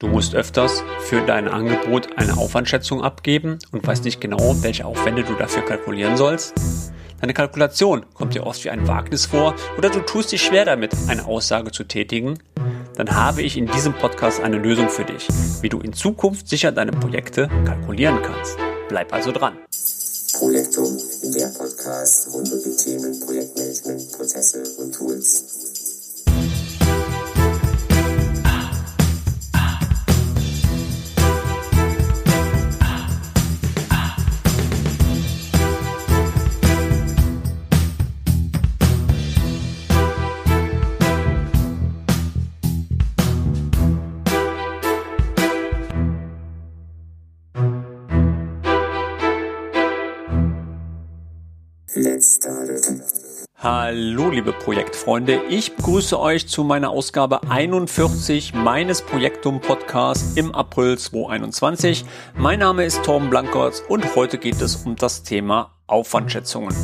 Du musst öfters für dein Angebot eine Aufwandschätzung abgeben und weißt nicht genau, welche Aufwände du dafür kalkulieren sollst. Deine Kalkulation kommt dir oft wie ein Wagnis vor oder du tust dich schwer damit, eine Aussage zu tätigen. Dann habe ich in diesem Podcast eine Lösung für dich, wie du in Zukunft sicher deine Projekte kalkulieren kannst. Bleib also dran. Projektum, der Podcast rund um die Themen Projektmanagement, Prozesse und Tools. Hallo liebe Projektfreunde, ich begrüße euch zu meiner Ausgabe 41 meines Projektum Podcasts im April 2021. Mein Name ist Torben Blankertz und heute geht es um das Thema Aufwandschätzungen.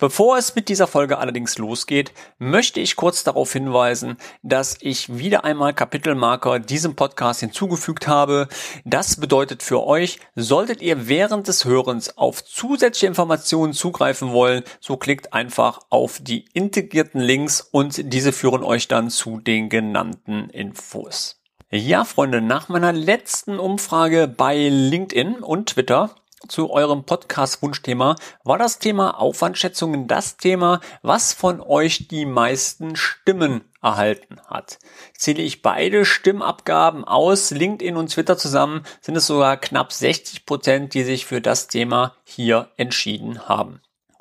Bevor es mit dieser Folge allerdings losgeht, möchte ich kurz darauf hinweisen, dass ich wieder einmal Kapitelmarker diesem Podcast hinzugefügt habe. Das bedeutet für euch, solltet ihr während des Hörens auf zusätzliche Informationen zugreifen wollen, so klickt einfach auf die integrierten Links und diese führen euch dann zu den genannten Infos. Ja, Freunde, nach meiner letzten Umfrage bei LinkedIn und Twitter zu eurem Podcast-Wunschthema war das Thema Aufwandschätzungen das Thema, was von euch die meisten Stimmen erhalten hat. Zähle ich beide Stimmabgaben aus, LinkedIn und Twitter zusammen, sind es sogar knapp 60 Prozent, die sich für das Thema hier entschieden haben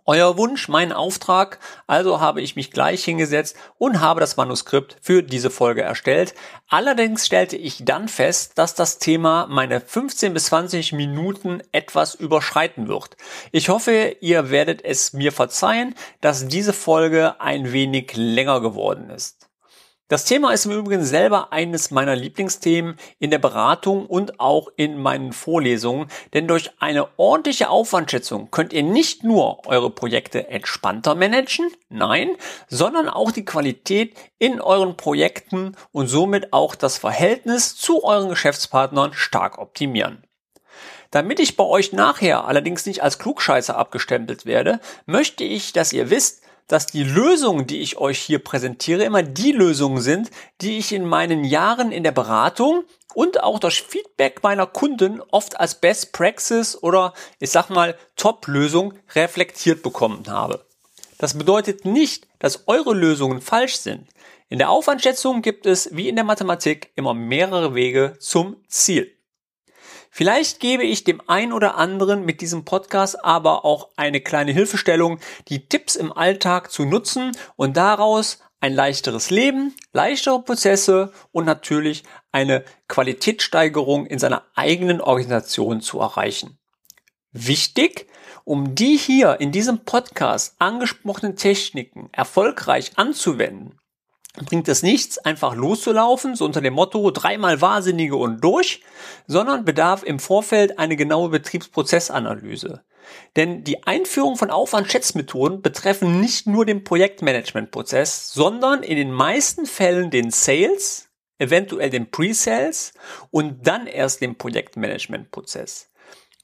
euer Wunsch, mein Auftrag. Also habe ich mich gleich hingesetzt und habe das Manuskript für diese Folge erstellt. Allerdings stellte ich dann fest, dass das Thema meine 15 bis 20 Minuten etwas überschreiten wird. Ich hoffe, ihr werdet es mir verzeihen, dass diese Folge ein wenig länger geworden ist. Das Thema ist im Übrigen selber eines meiner Lieblingsthemen in der Beratung und auch in meinen Vorlesungen, denn durch eine ordentliche Aufwandschätzung könnt ihr nicht nur eure Projekte entspannter managen, nein, sondern auch die Qualität in euren Projekten und somit auch das Verhältnis zu euren Geschäftspartnern stark optimieren. Damit ich bei euch nachher allerdings nicht als Klugscheißer abgestempelt werde, möchte ich, dass ihr wisst, dass die Lösungen, die ich euch hier präsentiere, immer die Lösungen sind, die ich in meinen Jahren in der Beratung und auch das Feedback meiner Kunden oft als Best Praxis oder ich sag mal Top-Lösung reflektiert bekommen habe. Das bedeutet nicht, dass eure Lösungen falsch sind. In der Aufwandschätzung gibt es, wie in der Mathematik, immer mehrere Wege zum Ziel. Vielleicht gebe ich dem ein oder anderen mit diesem Podcast aber auch eine kleine Hilfestellung, die Tipps im Alltag zu nutzen und daraus ein leichteres Leben, leichtere Prozesse und natürlich eine Qualitätssteigerung in seiner eigenen Organisation zu erreichen. Wichtig, um die hier in diesem Podcast angesprochenen Techniken erfolgreich anzuwenden, bringt es nichts, einfach loszulaufen, so unter dem Motto dreimal Wahnsinnige und durch, sondern bedarf im Vorfeld eine genaue Betriebsprozessanalyse. Denn die Einführung von Aufwandschätzmethoden betreffen nicht nur den Projektmanagementprozess, sondern in den meisten Fällen den Sales, eventuell den Pre-Sales und dann erst den Projektmanagementprozess.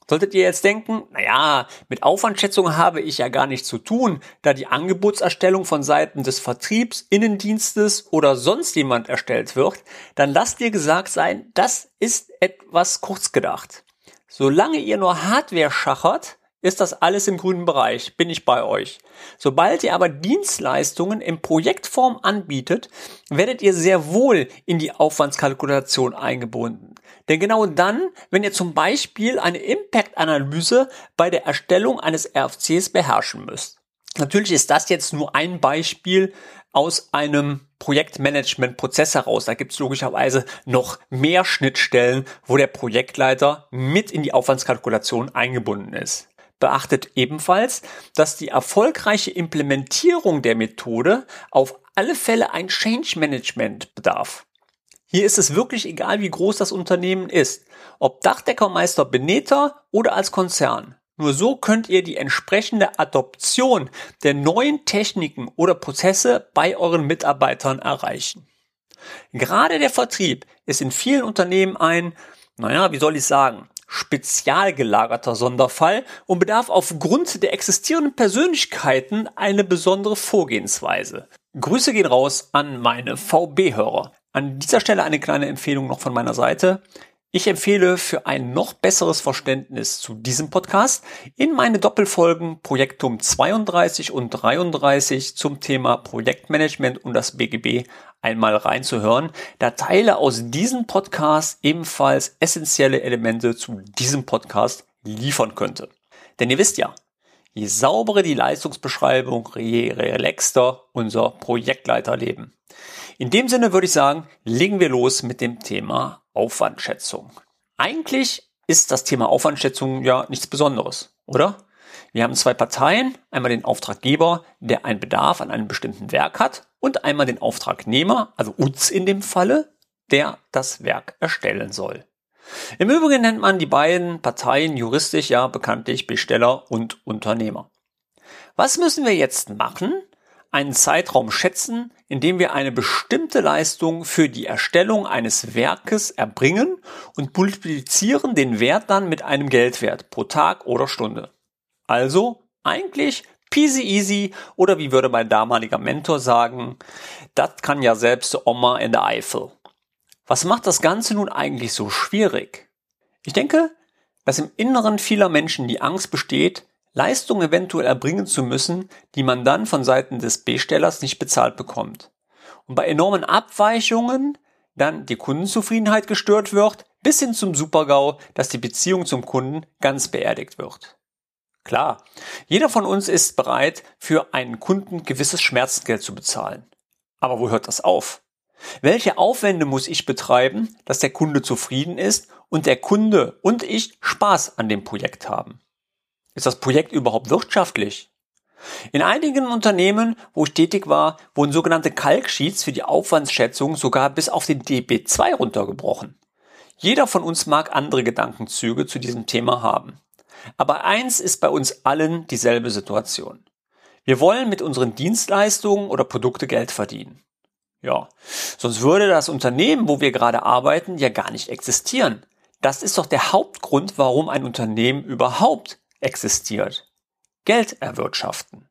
Solltet ihr jetzt denken, naja, mit Aufwandschätzung habe ich ja gar nichts zu tun, da die Angebotserstellung von Seiten des Vertriebs, Innendienstes oder sonst jemand erstellt wird, dann lasst dir gesagt sein, das ist etwas kurz gedacht. Solange ihr nur Hardware schachert, ist das alles im grünen Bereich, bin ich bei euch. Sobald ihr aber Dienstleistungen in Projektform anbietet, werdet ihr sehr wohl in die Aufwandskalkulation eingebunden. Denn genau dann, wenn ihr zum Beispiel eine Impact-Analyse bei der Erstellung eines RFCs beherrschen müsst. Natürlich ist das jetzt nur ein Beispiel aus einem Projektmanagement-Prozess heraus. Da gibt es logischerweise noch mehr Schnittstellen, wo der Projektleiter mit in die Aufwandskalkulation eingebunden ist. Beachtet ebenfalls, dass die erfolgreiche Implementierung der Methode auf alle Fälle ein Change Management bedarf. Hier ist es wirklich egal, wie groß das Unternehmen ist, ob Dachdeckermeister Beneter oder als Konzern. Nur so könnt ihr die entsprechende Adoption der neuen Techniken oder Prozesse bei euren Mitarbeitern erreichen. Gerade der Vertrieb ist in vielen Unternehmen ein, naja, wie soll ich sagen, spezial gelagerter Sonderfall und bedarf aufgrund der existierenden Persönlichkeiten eine besondere Vorgehensweise. Grüße gehen raus an meine VB-Hörer. An dieser Stelle eine kleine Empfehlung noch von meiner Seite. Ich empfehle für ein noch besseres Verständnis zu diesem Podcast in meine Doppelfolgen Projektum 32 und 33 zum Thema Projektmanagement und das BGB einmal reinzuhören, da Teile aus diesem Podcast ebenfalls essentielle Elemente zu diesem Podcast liefern könnte. Denn ihr wisst ja, je sauberer die Leistungsbeschreibung, je relaxter unser Projektleiterleben. In dem Sinne würde ich sagen, legen wir los mit dem Thema Aufwandschätzung. Eigentlich ist das Thema Aufwandschätzung ja nichts Besonderes, oder? Wir haben zwei Parteien, einmal den Auftraggeber, der einen Bedarf an einem bestimmten Werk hat, und einmal den Auftragnehmer, also uns in dem Falle, der das Werk erstellen soll. Im Übrigen nennt man die beiden Parteien juristisch ja bekanntlich Besteller und Unternehmer. Was müssen wir jetzt machen? Einen Zeitraum schätzen, in dem wir eine bestimmte Leistung für die Erstellung eines Werkes erbringen und multiplizieren den Wert dann mit einem Geldwert pro Tag oder Stunde. Also eigentlich peasy easy oder wie würde mein damaliger Mentor sagen, das kann ja selbst Oma in der Eifel. Was macht das Ganze nun eigentlich so schwierig? Ich denke, dass im Inneren vieler Menschen die Angst besteht, Leistungen eventuell erbringen zu müssen, die man dann von Seiten des Bestellers nicht bezahlt bekommt. Und bei enormen Abweichungen dann die Kundenzufriedenheit gestört wird, bis hin zum Supergau, dass die Beziehung zum Kunden ganz beerdigt wird. Klar, jeder von uns ist bereit, für einen Kunden gewisses Schmerzengeld zu bezahlen. Aber wo hört das auf? Welche Aufwände muss ich betreiben, dass der Kunde zufrieden ist und der Kunde und ich Spaß an dem Projekt haben? Ist das Projekt überhaupt wirtschaftlich? In einigen Unternehmen, wo ich tätig war, wurden sogenannte Kalksheets für die Aufwandsschätzung sogar bis auf den DB2 runtergebrochen. Jeder von uns mag andere Gedankenzüge zu diesem Thema haben. Aber eins ist bei uns allen dieselbe Situation. Wir wollen mit unseren Dienstleistungen oder Produkte Geld verdienen. Ja, sonst würde das Unternehmen, wo wir gerade arbeiten, ja gar nicht existieren. Das ist doch der Hauptgrund, warum ein Unternehmen überhaupt existiert. Geld erwirtschaften.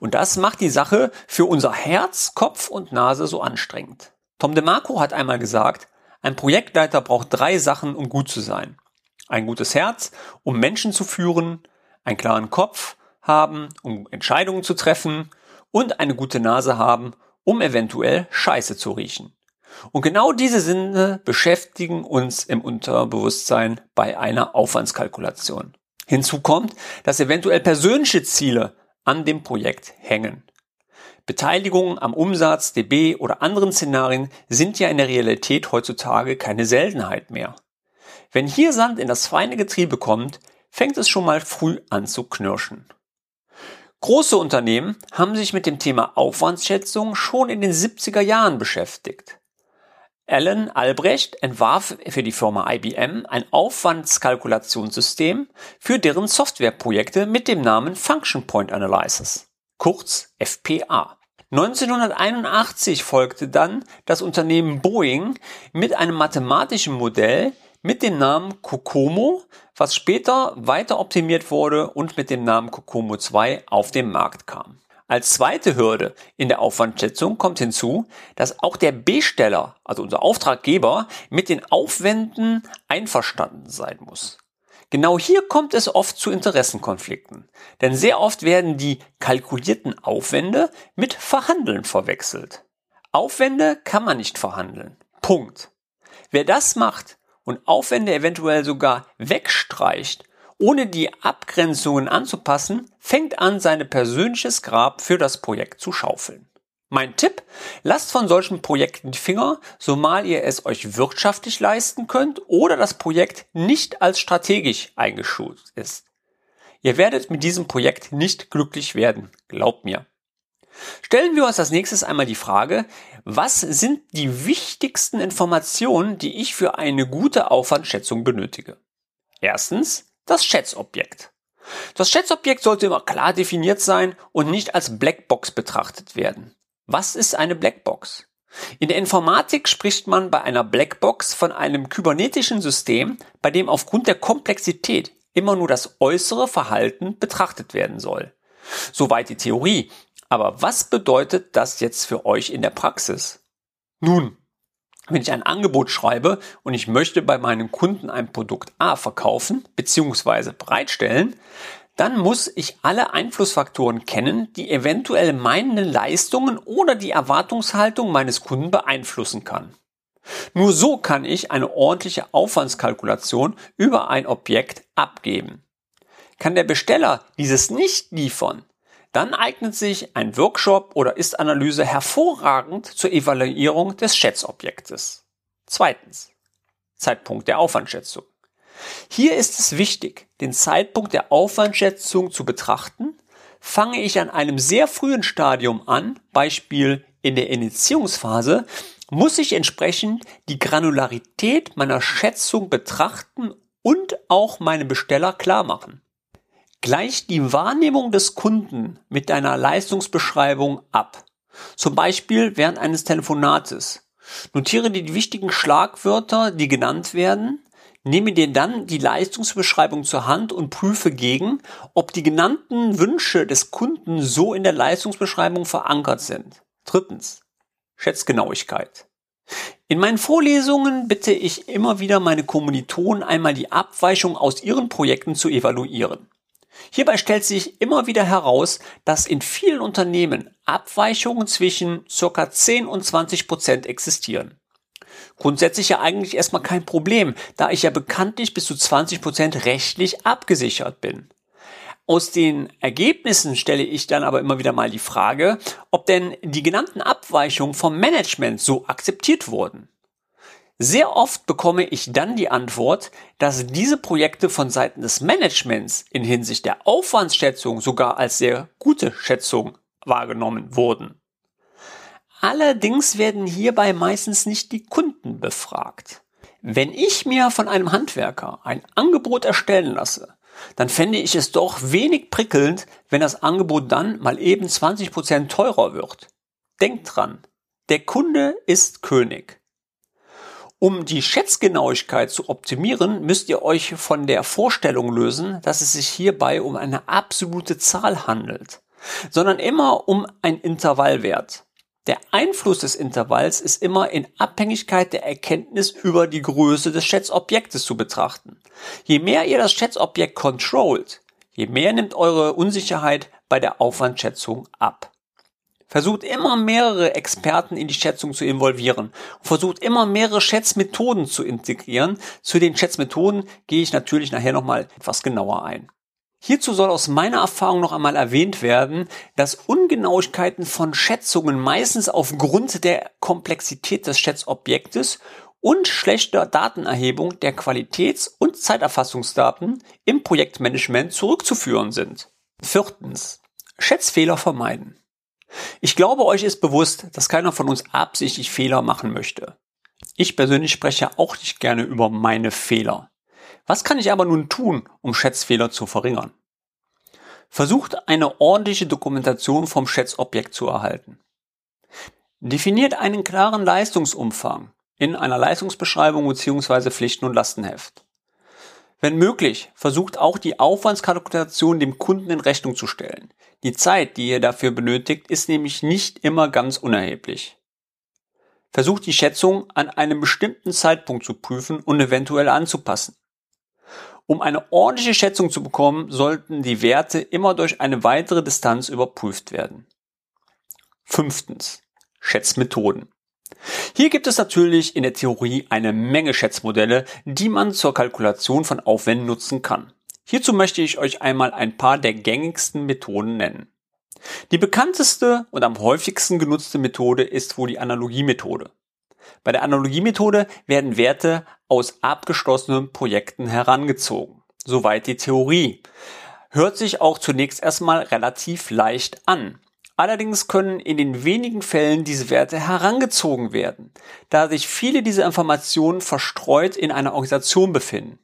Und das macht die Sache für unser Herz, Kopf und Nase so anstrengend. Tom DeMarco hat einmal gesagt, ein Projektleiter braucht drei Sachen, um gut zu sein ein gutes Herz, um Menschen zu führen, einen klaren Kopf haben, um Entscheidungen zu treffen und eine gute Nase haben, um eventuell Scheiße zu riechen. Und genau diese Sinne beschäftigen uns im Unterbewusstsein bei einer Aufwandskalkulation. Hinzu kommt, dass eventuell persönliche Ziele an dem Projekt hängen. Beteiligungen am Umsatz, DB oder anderen Szenarien sind ja in der Realität heutzutage keine Seltenheit mehr. Wenn hier Sand in das feine Getriebe kommt, fängt es schon mal früh an zu knirschen. Große Unternehmen haben sich mit dem Thema Aufwandsschätzung schon in den 70er Jahren beschäftigt. Alan Albrecht entwarf für die Firma IBM ein Aufwandskalkulationssystem für deren Softwareprojekte mit dem Namen Function Point Analysis, kurz FPA. 1981 folgte dann das Unternehmen Boeing mit einem mathematischen Modell, mit dem Namen Kokomo, was später weiter optimiert wurde und mit dem Namen Kokomo 2 auf den Markt kam. Als zweite Hürde in der Aufwandschätzung kommt hinzu, dass auch der Besteller, also unser Auftraggeber, mit den Aufwänden einverstanden sein muss. Genau hier kommt es oft zu Interessenkonflikten, denn sehr oft werden die kalkulierten Aufwände mit Verhandeln verwechselt. Aufwände kann man nicht verhandeln. Punkt. Wer das macht, und Aufwände eventuell sogar wegstreicht, ohne die Abgrenzungen anzupassen, fängt an, sein persönliches Grab für das Projekt zu schaufeln. Mein Tipp, lasst von solchen Projekten die Finger, zumal ihr es euch wirtschaftlich leisten könnt oder das Projekt nicht als strategisch eingeschult ist. Ihr werdet mit diesem Projekt nicht glücklich werden, glaubt mir. Stellen wir uns als nächstes einmal die Frage, was sind die wichtigsten Informationen, die ich für eine gute Aufwandschätzung benötige? Erstens, das Schätzobjekt. Das Schätzobjekt sollte immer klar definiert sein und nicht als Blackbox betrachtet werden. Was ist eine Blackbox? In der Informatik spricht man bei einer Blackbox von einem kybernetischen System, bei dem aufgrund der Komplexität immer nur das äußere Verhalten betrachtet werden soll. Soweit die Theorie. Aber was bedeutet das jetzt für euch in der Praxis? Nun, wenn ich ein Angebot schreibe und ich möchte bei meinem Kunden ein Produkt A verkaufen bzw. bereitstellen, dann muss ich alle Einflussfaktoren kennen, die eventuell meine Leistungen oder die Erwartungshaltung meines Kunden beeinflussen kann. Nur so kann ich eine ordentliche Aufwandskalkulation über ein Objekt abgeben. Kann der Besteller dieses nicht liefern, dann eignet sich ein Workshop oder Ist-Analyse hervorragend zur Evaluierung des Schätzobjektes. Zweitens. Zeitpunkt der Aufwandschätzung. Hier ist es wichtig, den Zeitpunkt der Aufwandschätzung zu betrachten. Fange ich an einem sehr frühen Stadium an, Beispiel in der Initiierungsphase, muss ich entsprechend die Granularität meiner Schätzung betrachten und auch meinem Besteller klar machen. Gleich die Wahrnehmung des Kunden mit deiner Leistungsbeschreibung ab. Zum Beispiel während eines Telefonates. Notiere dir die wichtigen Schlagwörter, die genannt werden, Nehme dir dann die Leistungsbeschreibung zur Hand und prüfe gegen, ob die genannten Wünsche des Kunden so in der Leistungsbeschreibung verankert sind. Drittens. Schätzgenauigkeit. In meinen Vorlesungen bitte ich immer wieder meine Kommilitonen einmal die Abweichung aus ihren Projekten zu evaluieren. Hierbei stellt sich immer wieder heraus, dass in vielen Unternehmen Abweichungen zwischen ca. 10 und 20 Prozent existieren. Grundsätzlich ja eigentlich erstmal kein Problem, da ich ja bekanntlich bis zu 20 Prozent rechtlich abgesichert bin. Aus den Ergebnissen stelle ich dann aber immer wieder mal die Frage, ob denn die genannten Abweichungen vom Management so akzeptiert wurden. Sehr oft bekomme ich dann die Antwort, dass diese Projekte von Seiten des Managements in Hinsicht der Aufwandsschätzung sogar als sehr gute Schätzung wahrgenommen wurden. Allerdings werden hierbei meistens nicht die Kunden befragt. Wenn ich mir von einem Handwerker ein Angebot erstellen lasse, dann fände ich es doch wenig prickelnd, wenn das Angebot dann mal eben 20 Prozent teurer wird. Denkt dran, der Kunde ist König. Um die Schätzgenauigkeit zu optimieren, müsst ihr euch von der Vorstellung lösen, dass es sich hierbei um eine absolute Zahl handelt, sondern immer um ein Intervallwert. Der Einfluss des Intervalls ist immer in Abhängigkeit der Erkenntnis über die Größe des Schätzobjektes zu betrachten. Je mehr ihr das Schätzobjekt controlt, je mehr nimmt eure Unsicherheit bei der Aufwandschätzung ab. Versucht immer mehrere Experten in die Schätzung zu involvieren versucht immer mehrere Schätzmethoden zu integrieren. Zu den Schätzmethoden gehe ich natürlich nachher nochmal etwas genauer ein. Hierzu soll aus meiner Erfahrung noch einmal erwähnt werden, dass Ungenauigkeiten von Schätzungen meistens aufgrund der Komplexität des Schätzobjektes und schlechter Datenerhebung der Qualitäts- und Zeiterfassungsdaten im Projektmanagement zurückzuführen sind. Viertens. Schätzfehler vermeiden. Ich glaube, euch ist bewusst, dass keiner von uns absichtlich Fehler machen möchte. Ich persönlich spreche auch nicht gerne über meine Fehler. Was kann ich aber nun tun, um Schätzfehler zu verringern? Versucht eine ordentliche Dokumentation vom Schätzobjekt zu erhalten. Definiert einen klaren Leistungsumfang in einer Leistungsbeschreibung bzw. Pflichten- und Lastenheft. Wenn möglich, versucht auch die Aufwandskalkulation dem Kunden in Rechnung zu stellen. Die Zeit, die ihr dafür benötigt, ist nämlich nicht immer ganz unerheblich. Versucht die Schätzung an einem bestimmten Zeitpunkt zu prüfen und eventuell anzupassen. Um eine ordentliche Schätzung zu bekommen, sollten die Werte immer durch eine weitere Distanz überprüft werden. Fünftens. Schätzmethoden. Hier gibt es natürlich in der Theorie eine Menge Schätzmodelle, die man zur Kalkulation von Aufwänden nutzen kann. Hierzu möchte ich euch einmal ein paar der gängigsten Methoden nennen. Die bekannteste und am häufigsten genutzte Methode ist wohl die Analogiemethode. Bei der Analogiemethode werden Werte aus abgeschlossenen Projekten herangezogen. Soweit die Theorie. Hört sich auch zunächst erstmal relativ leicht an. Allerdings können in den wenigen Fällen diese Werte herangezogen werden, da sich viele dieser Informationen verstreut in einer Organisation befinden.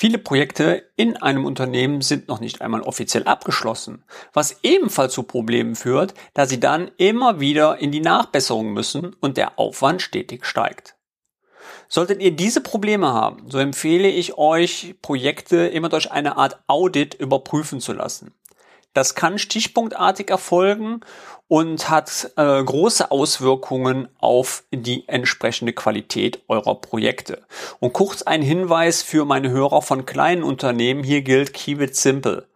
Viele Projekte in einem Unternehmen sind noch nicht einmal offiziell abgeschlossen, was ebenfalls zu Problemen führt, da sie dann immer wieder in die Nachbesserung müssen und der Aufwand stetig steigt. Solltet ihr diese Probleme haben, so empfehle ich euch, Projekte immer durch eine Art Audit überprüfen zu lassen. Das kann stichpunktartig erfolgen und hat äh, große Auswirkungen auf die entsprechende Qualität eurer Projekte. Und kurz ein Hinweis für meine Hörer von kleinen Unternehmen. Hier gilt Keep it simple.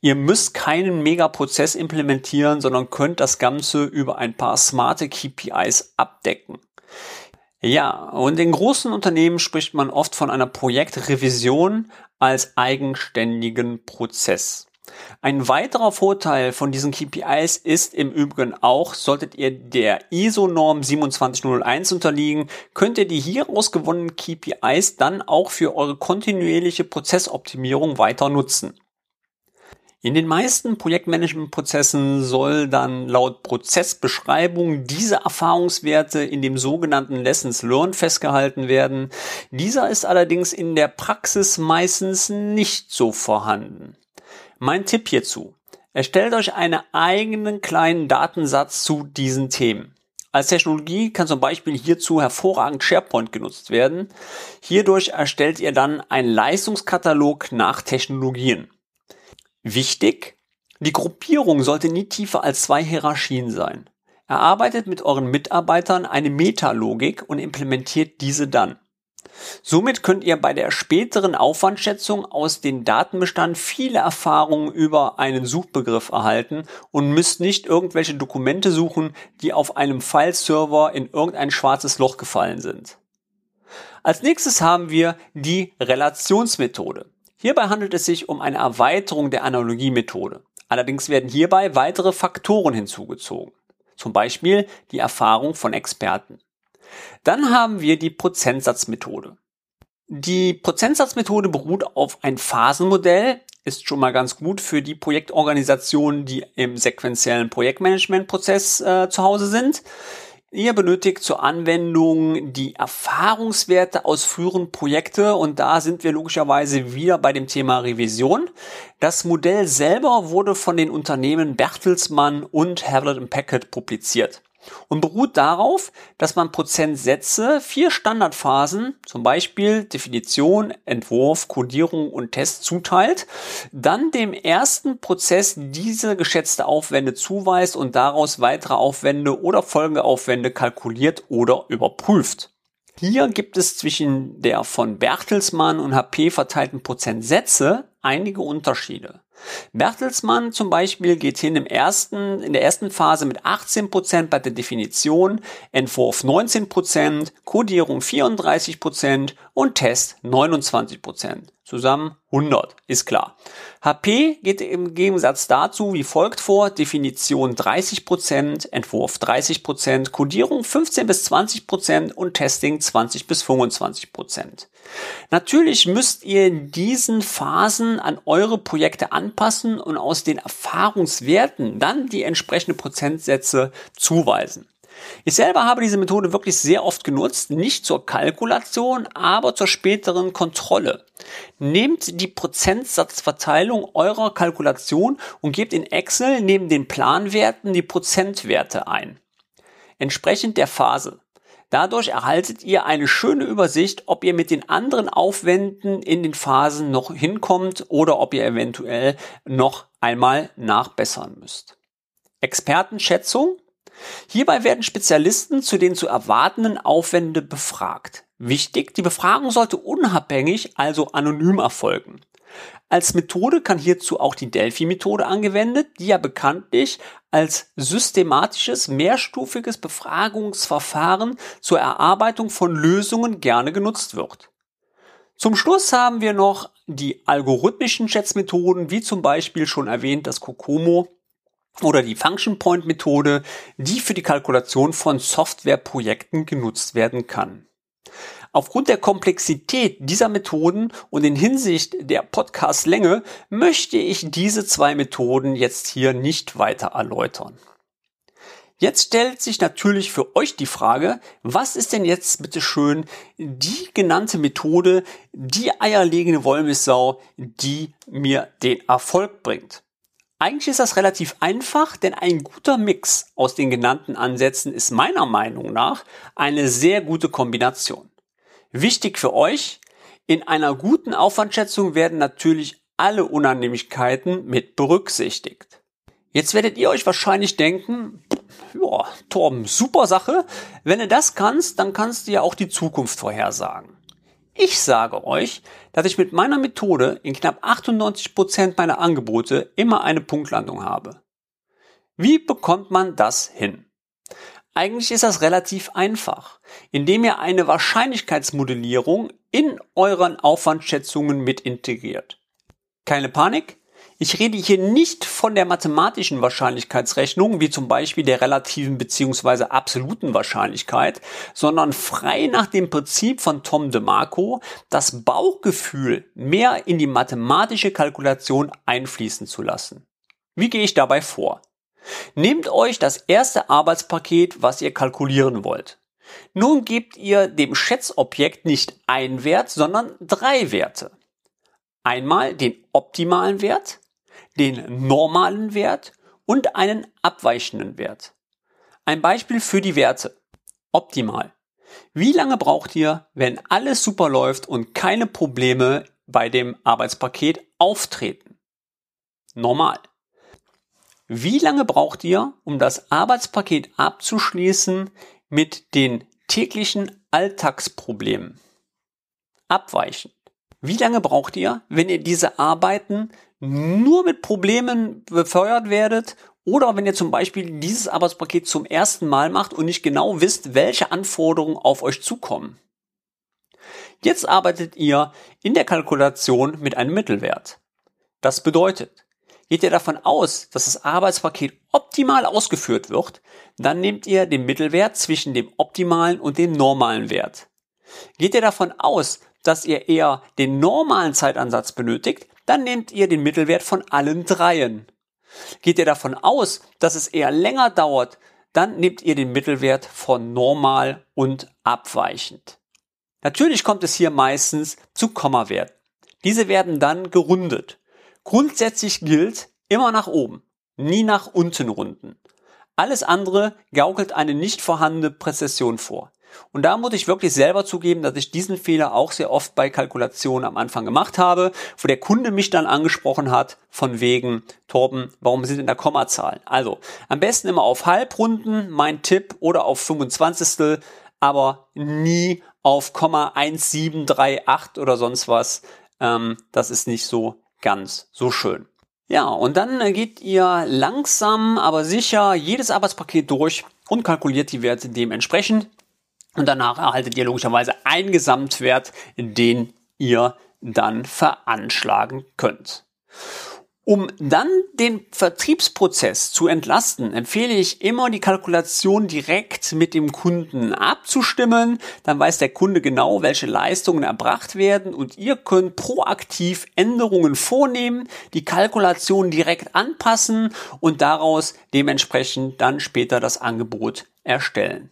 Ihr müsst keinen Megaprozess implementieren, sondern könnt das Ganze über ein paar smarte KPIs abdecken. Ja, und in großen Unternehmen spricht man oft von einer Projektrevision als eigenständigen Prozess. Ein weiterer Vorteil von diesen KPIs ist im Übrigen auch, solltet ihr der ISO-Norm 27001 unterliegen, könnt ihr die hieraus gewonnenen KPIs dann auch für eure kontinuierliche Prozessoptimierung weiter nutzen. In den meisten Projektmanagementprozessen soll dann laut Prozessbeschreibung diese Erfahrungswerte in dem sogenannten Lessons Learned festgehalten werden. Dieser ist allerdings in der Praxis meistens nicht so vorhanden. Mein Tipp hierzu. Erstellt euch einen eigenen kleinen Datensatz zu diesen Themen. Als Technologie kann zum Beispiel hierzu hervorragend SharePoint genutzt werden. Hierdurch erstellt ihr dann einen Leistungskatalog nach Technologien. Wichtig, die Gruppierung sollte nie tiefer als zwei Hierarchien sein. Erarbeitet mit euren Mitarbeitern eine Metalogik und implementiert diese dann. Somit könnt ihr bei der späteren Aufwandschätzung aus dem Datenbestand viele Erfahrungen über einen Suchbegriff erhalten und müsst nicht irgendwelche Dokumente suchen, die auf einem Fileserver in irgendein schwarzes Loch gefallen sind. Als nächstes haben wir die Relationsmethode. Hierbei handelt es sich um eine Erweiterung der Analogiemethode. Allerdings werden hierbei weitere Faktoren hinzugezogen. Zum Beispiel die Erfahrung von Experten. Dann haben wir die Prozentsatzmethode. Die Prozentsatzmethode beruht auf ein Phasenmodell, ist schon mal ganz gut für die Projektorganisationen, die im sequenziellen Projektmanagementprozess äh, zu Hause sind. Ihr benötigt zur Anwendung die Erfahrungswerte aus früheren Projekte und da sind wir logischerweise wieder bei dem Thema Revision. Das Modell selber wurde von den Unternehmen Bertelsmann und Hewlett Packard publiziert und beruht darauf, dass man Prozentsätze vier Standardphasen, zum Beispiel Definition, Entwurf, Codierung und Test zuteilt, dann dem ersten Prozess diese geschätzte Aufwände zuweist und daraus weitere Aufwände oder folgende Aufwände kalkuliert oder überprüft. Hier gibt es zwischen der von Bertelsmann und HP verteilten Prozentsätze einige Unterschiede. Bertelsmann zum Beispiel geht hin im ersten, in der ersten Phase mit 18% bei der Definition, Entwurf 19%, Codierung 34% und Test 29%. Zusammen 100, ist klar. HP geht im Gegensatz dazu wie folgt vor. Definition 30%, Entwurf 30%, Codierung 15 bis 20% und Testing 20 bis 25%. Natürlich müsst ihr diesen Phasen an eure Projekte anpassen und aus den Erfahrungswerten dann die entsprechenden Prozentsätze zuweisen. Ich selber habe diese Methode wirklich sehr oft genutzt, nicht zur Kalkulation, aber zur späteren Kontrolle. Nehmt die Prozentsatzverteilung eurer Kalkulation und gebt in Excel neben den Planwerten die Prozentwerte ein. Entsprechend der Phase. Dadurch erhaltet ihr eine schöne Übersicht, ob ihr mit den anderen Aufwänden in den Phasen noch hinkommt oder ob ihr eventuell noch einmal nachbessern müsst. Expertenschätzung Hierbei werden Spezialisten zu den zu erwartenden Aufwände befragt. Wichtig, die Befragung sollte unabhängig, also anonym erfolgen. Als Methode kann hierzu auch die Delphi-Methode angewendet, die ja bekanntlich als systematisches, mehrstufiges Befragungsverfahren zur Erarbeitung von Lösungen gerne genutzt wird. Zum Schluss haben wir noch die algorithmischen Schätzmethoden, wie zum Beispiel schon erwähnt das Kokomo oder die Function Point Methode, die für die Kalkulation von Softwareprojekten genutzt werden kann. Aufgrund der Komplexität dieser Methoden und in Hinsicht der Podcast-Länge möchte ich diese zwei Methoden jetzt hier nicht weiter erläutern. Jetzt stellt sich natürlich für euch die Frage, was ist denn jetzt bitte schön die genannte Methode, die eierlegende Wollmilchsau, die mir den Erfolg bringt? Eigentlich ist das relativ einfach, denn ein guter Mix aus den genannten Ansätzen ist meiner Meinung nach eine sehr gute Kombination. Wichtig für euch, in einer guten Aufwandschätzung werden natürlich alle Unannehmlichkeiten mit berücksichtigt. Jetzt werdet ihr euch wahrscheinlich denken, ja, Torben, super Sache. Wenn du das kannst, dann kannst du ja auch die Zukunft vorhersagen. Ich sage euch, dass ich mit meiner Methode in knapp 98 Prozent meiner Angebote immer eine Punktlandung habe. Wie bekommt man das hin? Eigentlich ist das relativ einfach, indem ihr eine Wahrscheinlichkeitsmodellierung in euren Aufwandschätzungen mit integriert. Keine Panik, ich rede hier nicht von der mathematischen Wahrscheinlichkeitsrechnung, wie zum Beispiel der relativen bzw. absoluten Wahrscheinlichkeit, sondern frei nach dem Prinzip von Tom DeMarco, das Bauchgefühl mehr in die mathematische Kalkulation einfließen zu lassen. Wie gehe ich dabei vor? Nehmt euch das erste Arbeitspaket, was ihr kalkulieren wollt. Nun gebt ihr dem Schätzobjekt nicht ein Wert, sondern drei Werte. Einmal den optimalen Wert, den normalen Wert und einen abweichenden Wert. Ein Beispiel für die Werte. Optimal. Wie lange braucht ihr, wenn alles super läuft und keine Probleme bei dem Arbeitspaket auftreten? Normal. Wie lange braucht ihr, um das Arbeitspaket abzuschließen mit den täglichen Alltagsproblemen? Abweichend. Wie lange braucht ihr, wenn ihr diese Arbeiten nur mit Problemen befeuert werdet oder wenn ihr zum Beispiel dieses Arbeitspaket zum ersten Mal macht und nicht genau wisst, welche Anforderungen auf euch zukommen. Jetzt arbeitet ihr in der Kalkulation mit einem Mittelwert. Das bedeutet, geht ihr davon aus, dass das Arbeitspaket optimal ausgeführt wird, dann nehmt ihr den Mittelwert zwischen dem optimalen und dem normalen Wert. Geht ihr davon aus, dass ihr eher den normalen Zeitansatz benötigt, dann nehmt ihr den Mittelwert von allen dreien. Geht ihr davon aus, dass es eher länger dauert, dann nehmt ihr den Mittelwert von normal und abweichend. Natürlich kommt es hier meistens zu Kommawerten. Diese werden dann gerundet. Grundsätzlich gilt immer nach oben, nie nach unten runden. Alles andere gaukelt eine nicht vorhandene Präzession vor. Und da muss ich wirklich selber zugeben, dass ich diesen Fehler auch sehr oft bei Kalkulationen am Anfang gemacht habe, wo der Kunde mich dann angesprochen hat, von wegen, Torben, warum sind denn da Kommazahlen? Also, am besten immer auf Halbrunden, mein Tipp, oder auf 25. Aber nie auf Komma 1738 oder sonst was. Ähm, das ist nicht so ganz so schön. Ja, und dann geht ihr langsam, aber sicher jedes Arbeitspaket durch und kalkuliert die Werte dementsprechend. Und danach erhaltet ihr logischerweise einen Gesamtwert, den ihr dann veranschlagen könnt. Um dann den Vertriebsprozess zu entlasten, empfehle ich immer die Kalkulation direkt mit dem Kunden abzustimmen. Dann weiß der Kunde genau, welche Leistungen erbracht werden und ihr könnt proaktiv Änderungen vornehmen, die Kalkulation direkt anpassen und daraus dementsprechend dann später das Angebot erstellen.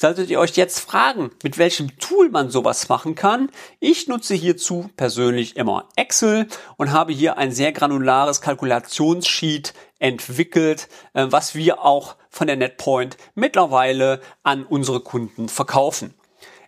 Solltet ihr euch jetzt fragen, mit welchem Tool man sowas machen kann, ich nutze hierzu persönlich immer Excel und habe hier ein sehr granulares Kalkulationssheet entwickelt, äh, was wir auch von der NetPoint mittlerweile an unsere Kunden verkaufen.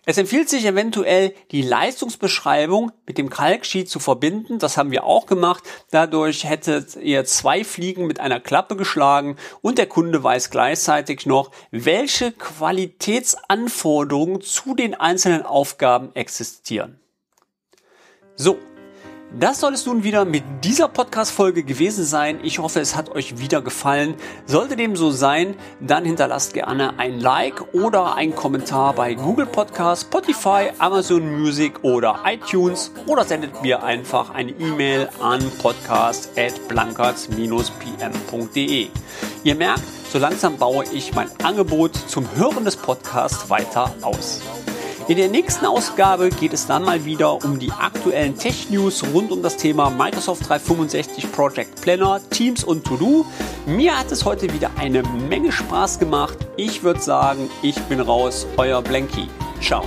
Es empfiehlt sich eventuell, die Leistungsbeschreibung mit dem Kalksheet zu verbinden. Das haben wir auch gemacht. Dadurch hättet ihr zwei Fliegen mit einer Klappe geschlagen und der Kunde weiß gleichzeitig noch, welche Qualitätsanforderungen zu den einzelnen Aufgaben existieren. So, das soll es nun wieder mit dieser Podcast-Folge gewesen sein. Ich hoffe, es hat euch wieder gefallen. Sollte dem so sein, dann hinterlasst gerne ein Like oder ein Kommentar bei Google Podcast, Spotify, Amazon Music oder iTunes oder sendet mir einfach eine E-Mail an podcast.blankertz-pm.de. Ihr merkt, so langsam baue ich mein Angebot zum Hören des Podcasts weiter aus. In der nächsten Ausgabe geht es dann mal wieder um die aktuellen Tech-News rund um das Thema Microsoft 365 Project Planner, Teams und To-Do. Mir hat es heute wieder eine Menge Spaß gemacht. Ich würde sagen, ich bin raus, euer Blanky. Ciao.